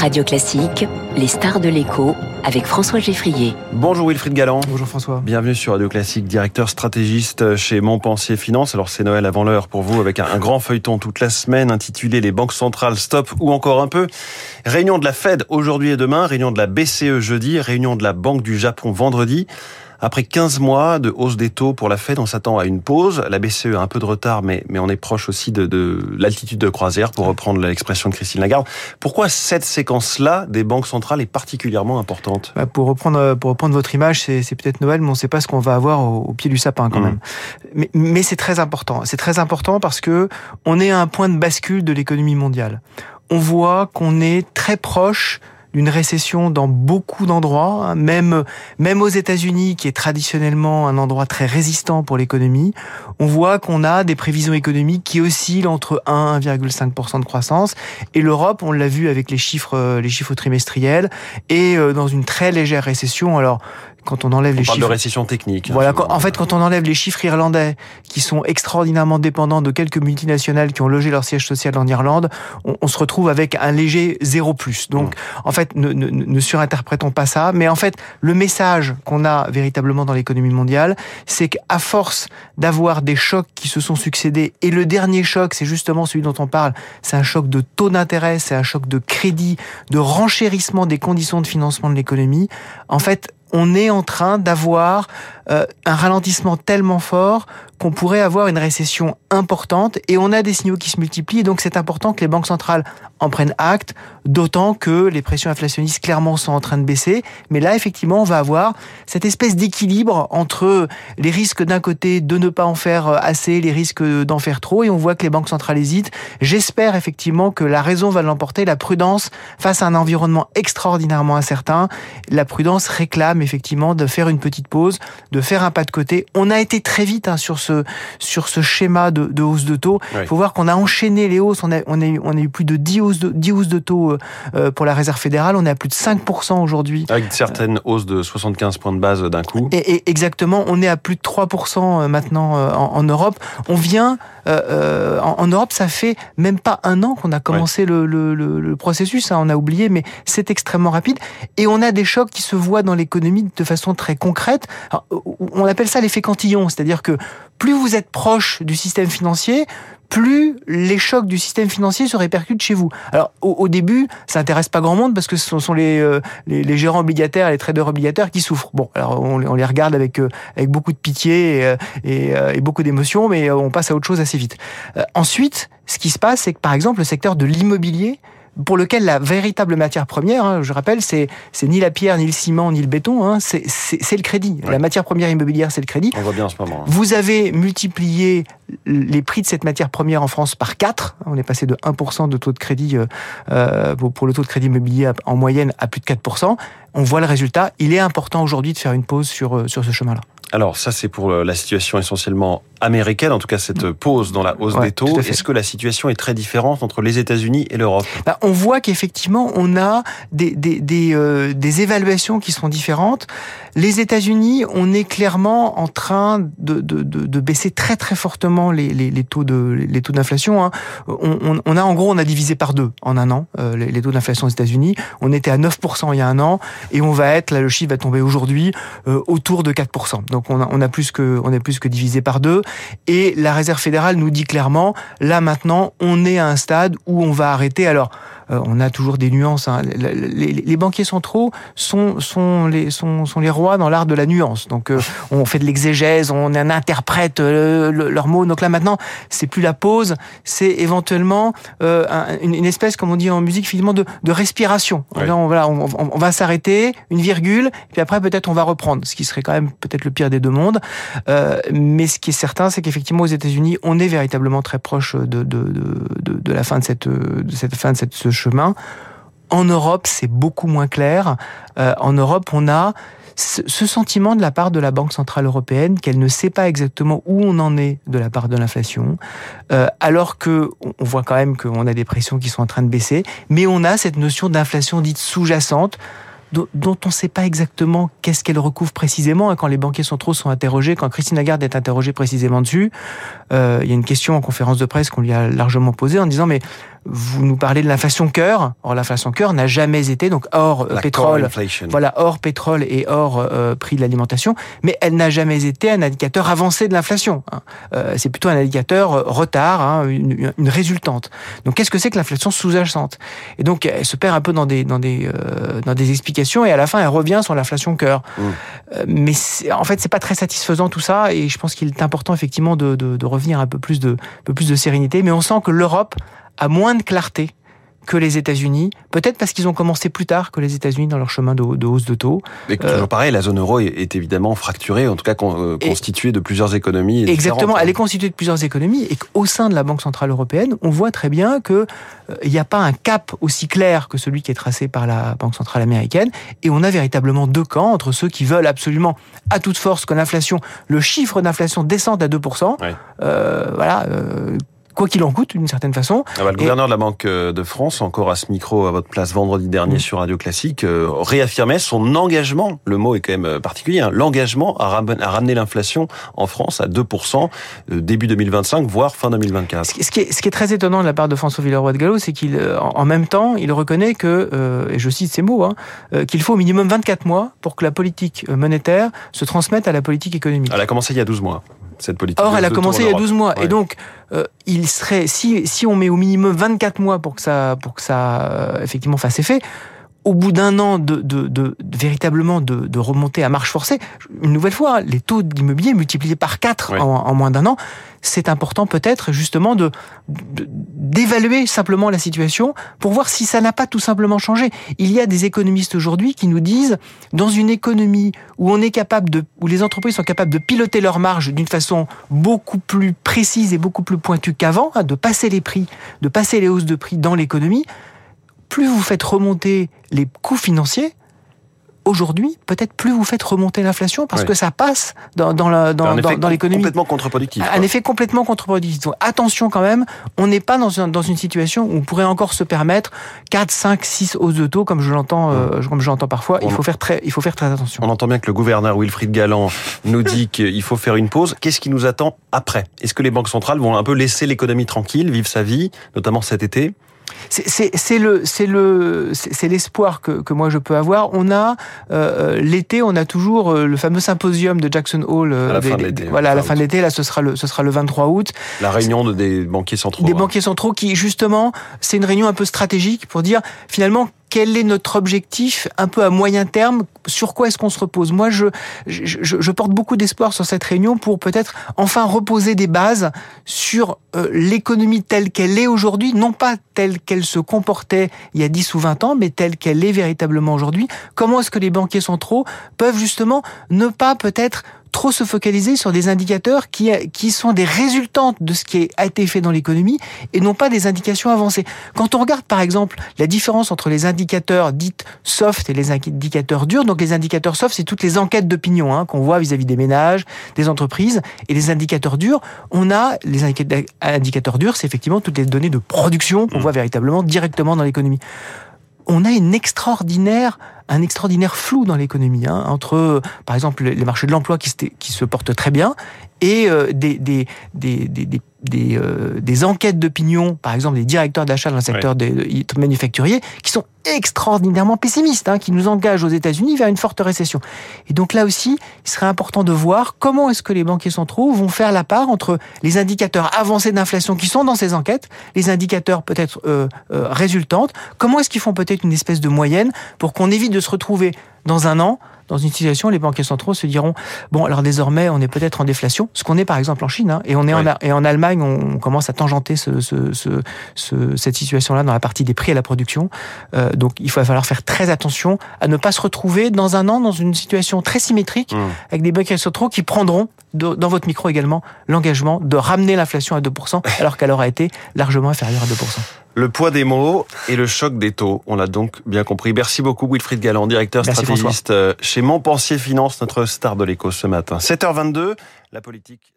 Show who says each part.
Speaker 1: Radio Classique, les stars de l'écho avec François Geffrier.
Speaker 2: Bonjour Wilfried Galland.
Speaker 3: Bonjour François.
Speaker 2: Bienvenue sur Radio Classique, directeur stratégiste chez Montpensier Finance. Alors c'est Noël avant l'heure pour vous avec un, grand feuilleton toute la semaine intitulé Les banques centrales stop ou encore un peu. Réunion de la Fed aujourd'hui et demain, réunion de la BCE jeudi, réunion de la Banque du Japon vendredi. Après 15 mois de hausse des taux pour la Fed, on s'attend à une pause. La BCE a un peu de retard, mais, mais on est proche aussi de, de l'altitude de croisière, pour reprendre l'expression de Christine Lagarde. Pourquoi cette séquence-là des banques centrales est particulièrement importante?
Speaker 3: Bah pour, reprendre, pour reprendre votre image, c'est, c'est peut-être Noël, mais on ne sait pas ce qu'on va avoir au, pied du sapin quand mmh. même. Mais, mais c'est très important. C'est très important parce que on est à un point de bascule de l'économie mondiale. On voit qu'on est très proche d'une récession dans beaucoup d'endroits, hein, même même aux États-Unis, qui est traditionnellement un endroit très résistant pour l'économie. On voit qu'on a des prévisions économiques qui oscillent entre 1 1,5% de croissance, et l'Europe, on l'a vu avec les chiffres euh, les chiffres trimestriels, est euh, dans une très légère récession. Alors quand on enlève
Speaker 2: on
Speaker 3: les
Speaker 2: parle
Speaker 3: chiffres.
Speaker 2: de récession technique.
Speaker 3: Hein, voilà, en fait, quand on enlève les chiffres irlandais, qui sont extraordinairement dépendants de quelques multinationales qui ont logé leur siège social en Irlande, on, se retrouve avec un léger zéro plus. Donc, mmh. en fait, ne, ne, ne, surinterprétons pas ça. Mais en fait, le message qu'on a véritablement dans l'économie mondiale, c'est qu'à force d'avoir des chocs qui se sont succédés, et le dernier choc, c'est justement celui dont on parle, c'est un choc de taux d'intérêt, c'est un choc de crédit, de renchérissement des conditions de financement de l'économie. En fait, on est en train d'avoir euh, un ralentissement tellement fort qu'on pourrait avoir une récession importante et on a des signaux qui se multiplient. donc c'est important que les banques centrales en prennent acte, d'autant que les pressions inflationnistes clairement sont en train de baisser. Mais là, effectivement, on va avoir cette espèce d'équilibre entre les risques d'un côté de ne pas en faire assez, les risques d'en faire trop, et on voit que les banques centrales hésitent. J'espère effectivement que la raison va l'emporter, la prudence face à un environnement extraordinairement incertain. La prudence réclame effectivement de faire une petite pause, de faire un pas de côté. On a été très vite hein, sur ce sur ce schéma de, de hausse de taux. Il faut voir qu'on a enchaîné les hausses. On a on a eu, on a eu plus de 10 hausses de 10 hausses de taux euh, pour la réserve fédérale. On est à plus de 5% aujourd'hui.
Speaker 2: Avec certaines hausses de 75 points de base d'un coup.
Speaker 3: Et, et, exactement. On est à plus de 3% euh, maintenant euh, en, en, Europe. On vient euh, en, en, Europe, ça fait même pas un an qu'on a commencé le, le, le, le, processus. Hein, on a oublié, mais c'est extrêmement rapide. Et on a des chocs qui se voient dans l'économie de façon très concrète. Alors, on appelle ça l'effet cantillon, c'est-à-dire que plus vous êtes proche du système financier, plus les chocs du système financier se répercutent chez vous. Alors au, début, ça intéresse pas grand monde parce que ce sont les, euh, les, les, gérants obligataires, les traders obligataires qui souffrent. Bon, alors on, on les regarde avec euh, avec beaucoup de pitié et, euh, et, et beaucoup d'émotion, mais on passe à autre chose assez vite. ensuite, ce qui se passe, c'est que par exemple le secteur de l'immobilier pour lequel la véritable matière première, hein, je rappelle, c'est c'est ni la pierre, ni le ciment, ni le béton, hein, c'est le crédit. La matière première immobilière, c'est le crédit.
Speaker 2: On voit bien en ce moment. Hein.
Speaker 3: Vous avez multiplié les prix de cette matière première en France par 4. On est passé de 1% de taux de crédit euh, euh pour le taux de crédit immobilier en moyenne à plus de 4%. On voit le résultat. Il est important aujourd'hui de faire une pause sur, euh, sur ce chemin-là.
Speaker 2: Alors ça c'est pour euh, la situation essentiellement américaine, en tout cas cette pause dans la hausse des taux. Est-ce que la situation est très différente entre les États-Unis et l'Europe?
Speaker 3: Bah, On voit qu'effectivement on a des, des, des, euh, des, évaluations qui sont différentes. Les États-Unis, on est clairement en train de, de, de, de baisser très très fortement les, les, les taux de les taux d'inflation. Hein. On, on, on, a en gros on a divisé par deux en un an euh, les, les, taux d'inflation aux États-Unis. On était à 9% il y a un an et on va être là le chiffre va tomber aujourd'hui euh, autour de 4%. Donc on a, on on est plus que divisé par deux. Et la Réserve fédérale nous dit clairement, là maintenant, on est à un stade où on va arrêter. Alors, on a toujours des nuances. Hein. Les, banquiers centraux sont, sont, les, sont, sont les rois dans l'art de la nuance. Donc euh, on fait de l'exégèse, on interprète euh, leurs mots. Donc là maintenant, c'est plus la pause, c'est éventuellement une, espèce, comme on dit en musique, finalement de, de respiration. on, voilà, on, on va s'arrêter, une virgule, et puis après peut-être on va reprendre, ce qui serait quand même peut-être le pire des deux mondes. mais ce qui est certain, c'est qu'effectivement aux États-Unis, on est véritablement très proche de, de, de, de la fin de cette, de cette fin de cette chemin. En Europe, c'est beaucoup moins clair. Euh, en Europe, on a ce sentiment de la part de la Banque centrale européenne qu'elle ne sait pas exactement où on en est de la part de l'inflation, euh, alors que on voit quand même qu'on a des pressions qui sont en train de baisser, mais on a cette notion d'inflation dite sous-jacente dont on ne sait pas exactement qu'est-ce qu'elle recouvre précisément. Quand les banquiers centraux sont interrogés, quand Christine Lagarde est interrogée précisément dessus, euh, il y a une question en conférence de presse qu'on lui a largement posée en disant mais vous nous parlez de l'inflation cœur. Or, l'inflation cœur n'a jamais été, donc hors
Speaker 2: La
Speaker 3: pétrole, voilà, hors pétrole et hors euh, prix de l'alimentation, mais elle n'a jamais été un indicateur avancé de l'inflation. hein. Euh, c'est plutôt un indicateur euh, retard, hein, une, une résultante. Donc, qu'est-ce que c'est que l'inflation sous-jacente? Et donc, elle se perd un peu dans des dans des euh, dans des explications et à la fin, elle revient sur l'inflation cœur.
Speaker 2: Mm.
Speaker 3: Euh, mais en fait, c'est pas très satisfaisant tout ça, et je pense qu'il est important effectivement de, de, de revenir un peu plus de un peu plus de sérénité. Mais on sent que l'Europe a moins de clarté que les États-Unis, peut-être parce qu'ils ont commencé plus tard que les États-Unis dans leur chemin de, de hausse de taux.
Speaker 2: Et que toujours pareil, la zone euro est, est évidemment fracturée, en tout cas con- euh, constituée de plusieurs économies.
Speaker 3: Exactement,
Speaker 2: différentes.
Speaker 3: elle est constituée de plusieurs économies et qu'au sein de la Banque centrale européenne, on voit très bien que euh, n'y a pas un cap aussi clair que celui qui est tracé par la Banque centrale américaine et on a véritablement deux camps entre ceux qui veulent absolument à toute force que l'inflation, le chiffre d'inflation descende à 2%,
Speaker 2: Ouais.
Speaker 3: euh, voilà, euh, quoi qu'il en coûte d'une certaine façon.
Speaker 2: Ah bah, le
Speaker 3: Et-
Speaker 2: gouverneur de la Banque euh, de France, encore à ce micro à votre place vendredi dernier
Speaker 3: Mm.
Speaker 2: sur Radio Classique, euh, réaffirmait son engagement, le mot est quand même euh, particulier, hein, l'engagement à, ram- à ramener l'inflation en France à 2% euh, début 2025, voire fin 2024.
Speaker 3: Ce qui, est, ce qui est très étonnant de la part de François Villeroy de Gallo, c'est qu'il, en même temps, il reconnaît que, euh, et je cite ces mots, hein, qu'il faut au minimum 24 mois pour que la politique monétaire se transmette à la politique économique.
Speaker 2: Elle a commencé il y a 12 mois, cette politique.
Speaker 3: Or, elle a commencé il y a
Speaker 2: en
Speaker 3: 12
Speaker 2: Europe.
Speaker 3: mois.
Speaker 2: Ouais.
Speaker 3: Et donc, euh, il serait, si, si on met au minimum 24 mois pour que ça, pour que ça, euh, effectivement, fasse effet, au bout d'un an de, de, de, de- véritablement de, de remonter à marche forcée, une nouvelle fois, les taux d'immobilier multipliés par 4
Speaker 2: Ouais.
Speaker 3: en, en moins d'un an, c'est important peut-être justement de de- d'évaluer simplement la situation pour voir si ça n'a pas tout simplement changé. Il y a des économistes aujourd'hui qui nous disent dans une économie où on est capable de où les entreprises sont capables de piloter leurs marges d'une façon beaucoup plus précise et beaucoup plus pointue qu'avant, hein, de passer les prix, de passer les hausses de prix dans l'économie, plus vous faites remonter les coûts financiers, aujourd'hui, peut-être plus vous faites remonter l'inflation parce que ça passe dans, dans,
Speaker 2: un effet
Speaker 3: dans l'économie.
Speaker 2: complètement contre-productif.
Speaker 3: Un effet complètement contre-productif. Donc attention quand même, on n'est pas dans, un- dans une situation où on pourrait encore se permettre 4, 5, 6 hausses de taux comme je l'entends euh, comme je l'entends parfois. Il faut faire très il faut faire très attention.
Speaker 2: On entend bien que le gouverneur Wilfried Galland nous dit qu'il faut faire une pause. Qu'est-ce qui nous attend après? Est-ce que les banques centrales vont un peu laisser l'économie tranquille, vivre sa vie, notamment cet été?
Speaker 3: C'est- le c'est le c'est l'espoir que, que moi je peux avoir. On a euh, l'été, on a toujours euh, le fameux symposium de Jackson Hole. euh,
Speaker 2: À la
Speaker 3: des-
Speaker 2: fin de l'été,
Speaker 3: Voilà, à la
Speaker 2: fin
Speaker 3: de l'été. Là, ce sera le ce sera le 23 août.
Speaker 2: La réunion de, des banquiers centraux.
Speaker 3: des
Speaker 2: hein.
Speaker 3: banquiers centraux qui justement c'est une réunion un peu stratégique pour dire finalement quel est notre objectif un peu à moyen terme sur quoi est-ce qu'on se repose? Moi je je, je- porte beaucoup d'espoir sur cette réunion pour peut-être enfin reposer des bases sur euh, l'économie telle qu'elle est aujourd'hui non pas telle qu'elle se comportait il y a 10 ou 20 ans mais telle qu'elle est véritablement aujourd'hui. Comment est-ce que les banquiers centraux peuvent justement ne pas peut-être trop se focaliser sur des indicateurs qui, qui sont des résultantes de ce qui a été fait dans l'économie et non pas des indications avancées. Quand on regarde par exemple la différence entre les indicateurs dits soft et les indicateurs durs, donc les indicateurs soft, c'est toutes les enquêtes d'opinion hein, qu'on voit vis-à-vis des ménages, des entreprises, et les indicateurs durs, on a les indica- indicateurs durs, c'est effectivement toutes les données de production qu'on
Speaker 2: Mmh.
Speaker 3: voit véritablement directement dans l'économie on a une extraordinaire, un extraordinaire flou dans l'économie, hein, entre, par exemple, les marchés de l'emploi qui, se- qui se portent très bien et euh, des, des, des, des, des, des, euh, des enquêtes d'opinion, par exemple des directeurs d'achat dans le secteur des des manufacturiers, qui sont extraordinairement pessimistes, hein, qui nous engagent aux États-Unis vers une forte récession. Et donc là aussi, il serait important de voir comment est-ce que les banquiers centraux vont faire la part entre les indicateurs avancés d'inflation qui sont dans ces enquêtes, les indicateurs peut-être euh, euh, résultantes, comment est-ce qu'ils font peut-être une espèce de moyenne pour qu'on évite de se retrouver dans un an dans une situation, les banquiers centraux se diront bon, alors désormais, on est peut-être en déflation, ce qu'on est par exemple en Chine, hein, et on est en, et en Allemagne, on commence à tangenter ce, ce, ce, ce- cette situation-là dans la partie des prix à la production. Euh, donc, il va falloir faire très attention à ne pas se retrouver dans un an dans une situation très symétrique
Speaker 2: Mmh.
Speaker 3: avec des banquiers centraux qui prendront, de- dans votre micro également, l'engagement de ramener l'inflation à 2%, alors qu'elle aura été largement inférieure à 2%.
Speaker 2: Le poids des mots et le choc des taux. On l'a donc bien compris. Merci beaucoup Wilfried Galland, directeur
Speaker 3: Merci,
Speaker 2: stratégiste euh, chez Montpensier Finance, notre star de l'écho ce matin. 7h22, la politique.